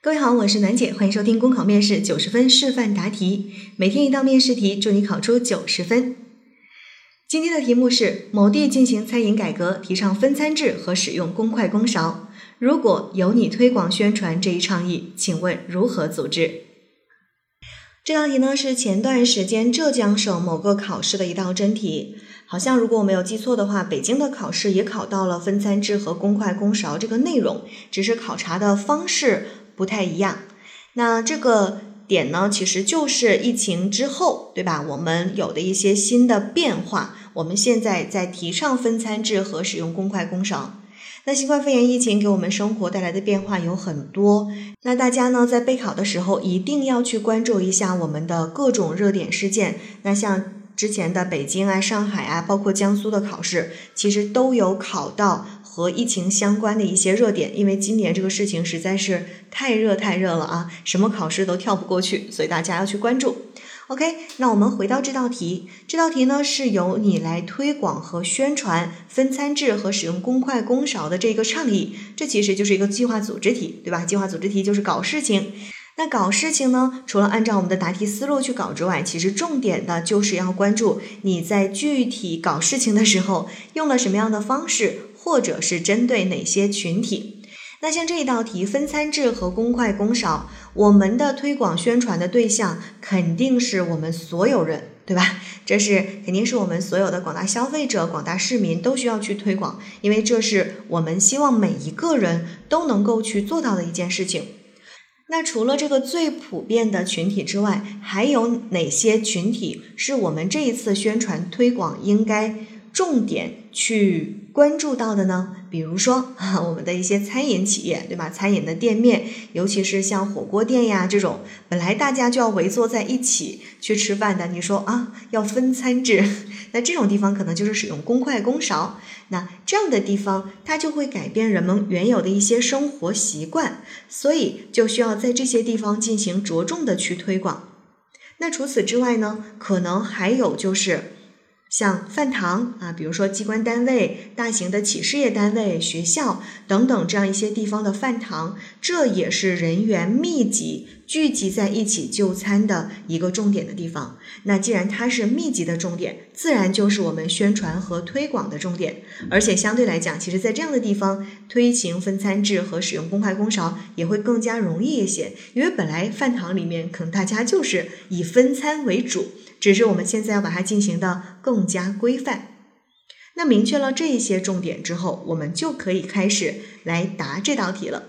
各位好，我是暖姐，欢迎收听公考面试九十分示范答题，每天一道面试题，祝你考出九十分。今天的题目是：某地进行餐饮改革，提倡分餐制和使用公筷公勺。如果由你推广宣传这一倡议，请问如何组织？这道题呢是前段时间浙江省某个考试的一道真题，好像如果我没有记错的话，北京的考试也考到了分餐制和公筷公勺这个内容，只是考察的方式不太一样。那这个点呢，其实就是疫情之后，对吧？我们有的一些新的变化，我们现在在提倡分餐制和使用公筷公勺。那新冠肺炎疫情给我们生活带来的变化有很多，那大家呢在备考的时候一定要去关注一下我们的各种热点事件。那像之前的北京啊、上海啊，包括江苏的考试，其实都有考到和疫情相关的一些热点。因为今年这个事情实在是太热太热了啊，什么考试都跳不过去，所以大家要去关注。OK，那我们回到这道题。这道题呢是由你来推广和宣传分餐制和使用公筷公勺的这个倡议。这其实就是一个计划组织题，对吧？计划组织题就是搞事情。那搞事情呢，除了按照我们的答题思路去搞之外，其实重点的就是要关注你在具体搞事情的时候用了什么样的方式，或者是针对哪些群体。那像这一道题，分餐制和公筷公勺，我们的推广宣传的对象肯定是我们所有人，对吧？这是肯定是我们所有的广大消费者、广大市民都需要去推广，因为这是我们希望每一个人都能够去做到的一件事情。那除了这个最普遍的群体之外，还有哪些群体是我们这一次宣传推广应该重点去关注到的呢？比如说，我们的一些餐饮企业，对吧？餐饮的店面，尤其是像火锅店呀这种，本来大家就要围坐在一起去吃饭的，你说啊，要分餐制，那这种地方可能就是使用公筷公勺。那这样的地方，它就会改变人们原有的一些生活习惯，所以就需要在这些地方进行着重的去推广。那除此之外呢，可能还有就是。像饭堂啊，比如说机关单位、大型的企事业单位、学校等等这样一些地方的饭堂，这也是人员密集聚集在一起就餐的一个重点的地方。那既然它是密集的重点，自然就是我们宣传和推广的重点。而且相对来讲，其实在这样的地方推行分餐制和使用公筷公勺也会更加容易一些，因为本来饭堂里面可能大家就是以分餐为主。只是我们现在要把它进行的更加规范。那明确了这些重点之后，我们就可以开始来答这道题了。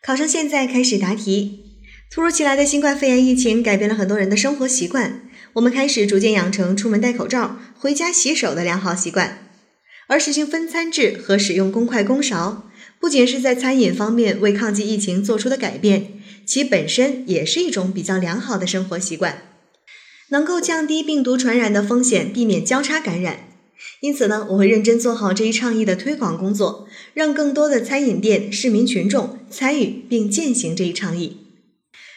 考生现在开始答题。突如其来的新冠肺炎疫情改变了很多人的生活习惯，我们开始逐渐养成出门戴口罩、回家洗手的良好习惯。而实行分餐制和使用公筷公勺，不仅是在餐饮方面为抗击疫情做出的改变，其本身也是一种比较良好的生活习惯。能够降低病毒传染的风险，避免交叉感染。因此呢，我会认真做好这一倡议的推广工作，让更多的餐饮店、市民群众参与并践行这一倡议。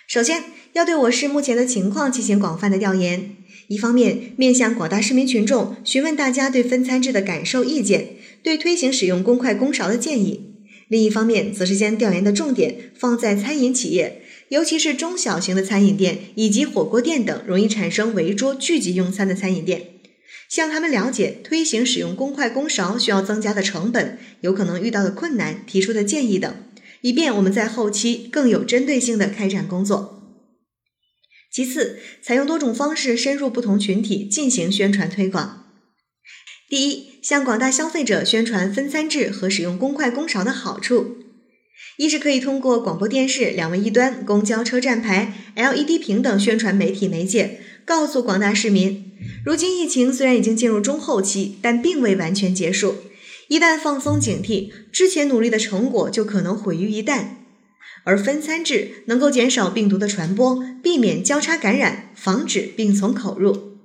首先，要对我市目前的情况进行广泛的调研。一方面，面向广大市民群众，询问大家对分餐制的感受、意见，对推行使用公筷公勺的建议；另一方面，则是将调研的重点放在餐饮企业。尤其是中小型的餐饮店以及火锅店等容易产生围桌聚集用餐的餐饮店，向他们了解推行使用公筷公勺需要增加的成本、有可能遇到的困难、提出的建议等，以便我们在后期更有针对性的开展工作。其次，采用多种方式深入不同群体进行宣传推广。第一，向广大消费者宣传分餐制和使用公筷公勺的好处。一是可以通过广播电视、两位一端、公交车站牌、LED 屏等宣传媒体媒介，告诉广大市民，如今疫情虽然已经进入中后期，但并未完全结束。一旦放松警惕，之前努力的成果就可能毁于一旦。而分餐制能够减少病毒的传播，避免交叉感染，防止病从口入。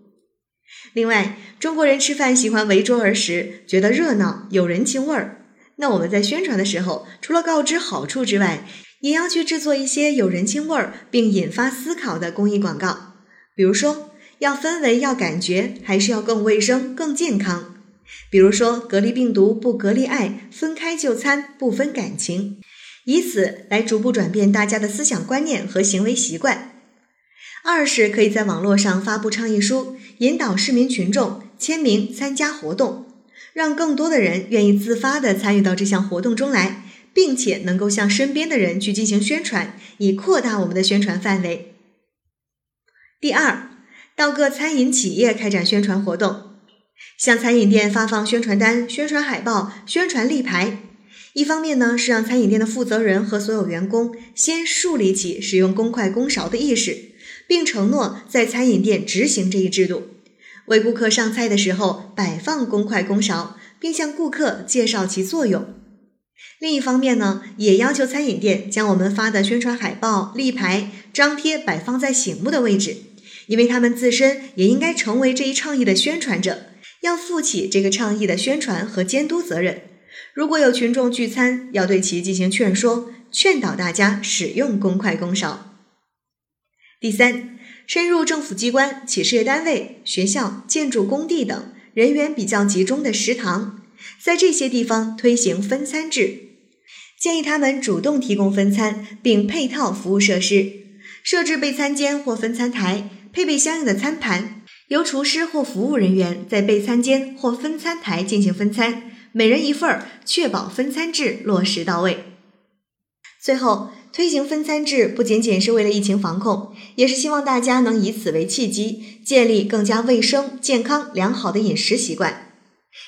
另外，中国人吃饭喜欢围桌而食，觉得热闹，有人情味儿。那我们在宣传的时候，除了告知好处之外，也要去制作一些有人情味儿并引发思考的公益广告。比如说，要氛围，要感觉，还是要更卫生、更健康？比如说，隔离病毒不隔离爱，分开就餐不分感情。以此来逐步转变大家的思想观念和行为习惯。二是可以在网络上发布倡议书，引导市民群众签名参加活动，让更多的人愿意自发地参与到这项活动中来，并且能够向身边的人去进行宣传，以扩大我们的宣传范围。第二，到各餐饮企业开展宣传活动，向餐饮店发放宣传单、宣传海报、宣传立牌。一方面呢，是让餐饮店的负责人和所有员工先树立起使用公筷公勺的意识。并承诺在餐饮店执行这一制度，为顾客上菜的时候摆放公筷公勺，并向顾客介绍其作用。另一方面呢，也要求餐饮店将我们发的宣传海报、立牌、张贴摆放在醒目的位置，因为他们自身也应该成为这一倡议的宣传者，要负起这个倡议的宣传和监督责任。如果有群众聚餐，要对其进行劝说，劝导大家使用公筷公勺。第三，深入政府机关、企事业单位、学校、建筑工地等人员比较集中的食堂，在这些地方推行分餐制，建议他们主动提供分餐，并配套服务设施，设置备餐间或分餐台，配备相应的餐盘，由厨师或服务人员在备餐间或分餐台进行分餐，每人一份儿，确保分餐制落实到位。最后。推行分餐制不仅仅是为了疫情防控，也是希望大家能以此为契机，建立更加卫生、健康、良好的饮食习惯。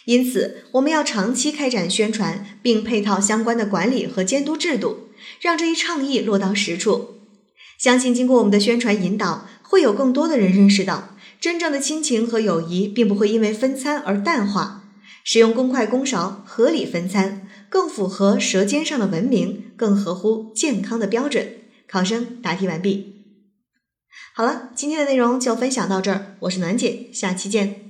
因此，我们要长期开展宣传，并配套相关的管理和监督制度，让这一倡议落到实处。相信经过我们的宣传引导，会有更多的人认识到，真正的亲情和友谊并不会因为分餐而淡化。使用公筷公勺，合理分餐。更符合舌尖上的文明，更合乎健康的标准。考生答题完毕。好了，今天的内容就分享到这儿，我是暖姐，下期见。